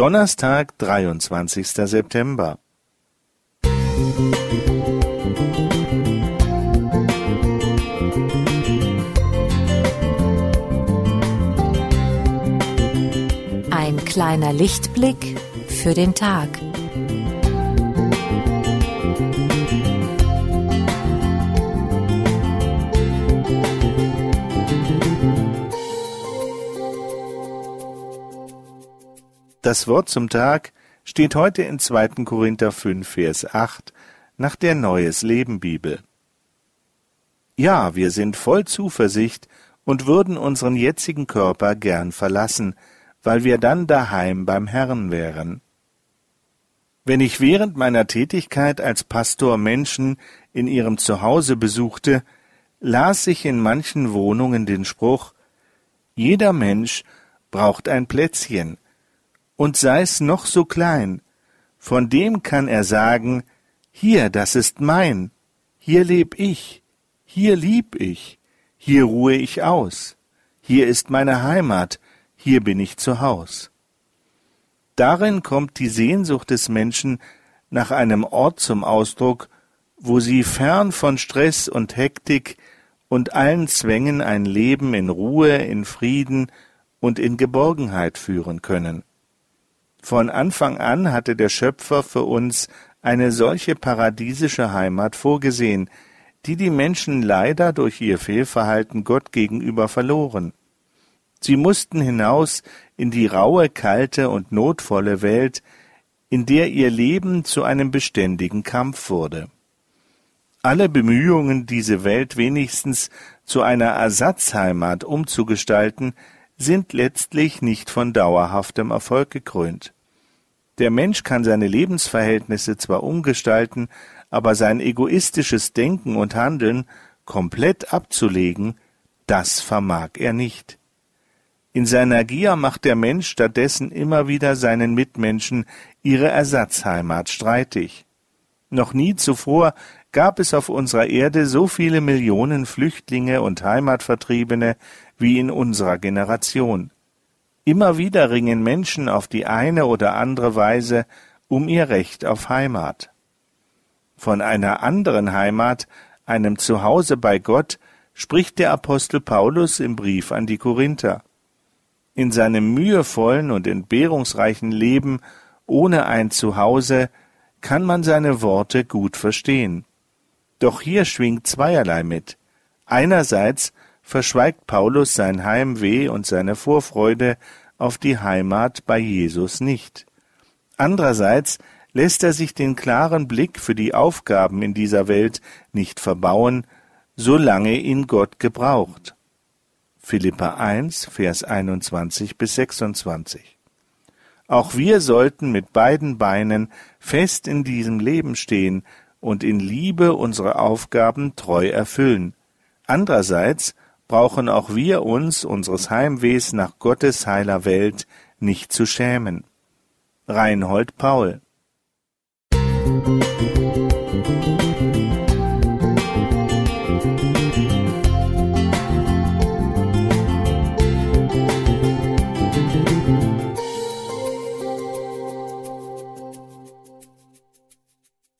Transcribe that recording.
Donnerstag, 23. September. Ein kleiner Lichtblick für den Tag. Das Wort zum Tag steht heute in 2. Korinther 5, Vers 8 nach der Neues Leben Bibel. Ja, wir sind voll Zuversicht und würden unseren jetzigen Körper gern verlassen, weil wir dann daheim beim Herrn wären. Wenn ich während meiner Tätigkeit als Pastor Menschen in ihrem Zuhause besuchte, las ich in manchen Wohnungen den Spruch Jeder Mensch braucht ein Plätzchen, und sei's noch so klein, von dem kann er sagen, hier, das ist mein, hier leb ich, hier lieb ich, hier ruhe ich aus, hier ist meine Heimat, hier bin ich zu Haus. Darin kommt die Sehnsucht des Menschen nach einem Ort zum Ausdruck, wo sie fern von Stress und Hektik und allen Zwängen ein Leben in Ruhe, in Frieden und in Geborgenheit führen können. Von Anfang an hatte der Schöpfer für uns eine solche paradiesische Heimat vorgesehen, die die Menschen leider durch ihr Fehlverhalten Gott gegenüber verloren. Sie mussten hinaus in die raue, kalte und notvolle Welt, in der ihr Leben zu einem beständigen Kampf wurde. Alle Bemühungen, diese Welt wenigstens zu einer Ersatzheimat umzugestalten, sind letztlich nicht von dauerhaftem Erfolg gekrönt. Der Mensch kann seine Lebensverhältnisse zwar umgestalten, aber sein egoistisches Denken und Handeln komplett abzulegen, das vermag er nicht. In seiner Gier macht der Mensch stattdessen immer wieder seinen Mitmenschen ihre Ersatzheimat streitig. Noch nie zuvor gab es auf unserer Erde so viele Millionen Flüchtlinge und Heimatvertriebene wie in unserer Generation. Immer wieder ringen Menschen auf die eine oder andere Weise um ihr Recht auf Heimat. Von einer anderen Heimat, einem Zuhause bei Gott, spricht der Apostel Paulus im Brief an die Korinther. In seinem mühevollen und entbehrungsreichen Leben ohne ein Zuhause kann man seine Worte gut verstehen. Doch hier schwingt zweierlei mit. Einerseits verschweigt Paulus sein Heimweh und seine Vorfreude auf die Heimat bei Jesus nicht. Andererseits lässt er sich den klaren Blick für die Aufgaben in dieser Welt nicht verbauen, solange ihn Gott gebraucht. Philippa 1, Vers 21 bis 26. Auch wir sollten mit beiden Beinen fest in diesem Leben stehen und in Liebe unsere Aufgaben treu erfüllen. Andererseits brauchen auch wir uns unseres Heimwehs nach Gottes heiler Welt nicht zu schämen. Reinhold Paul Musik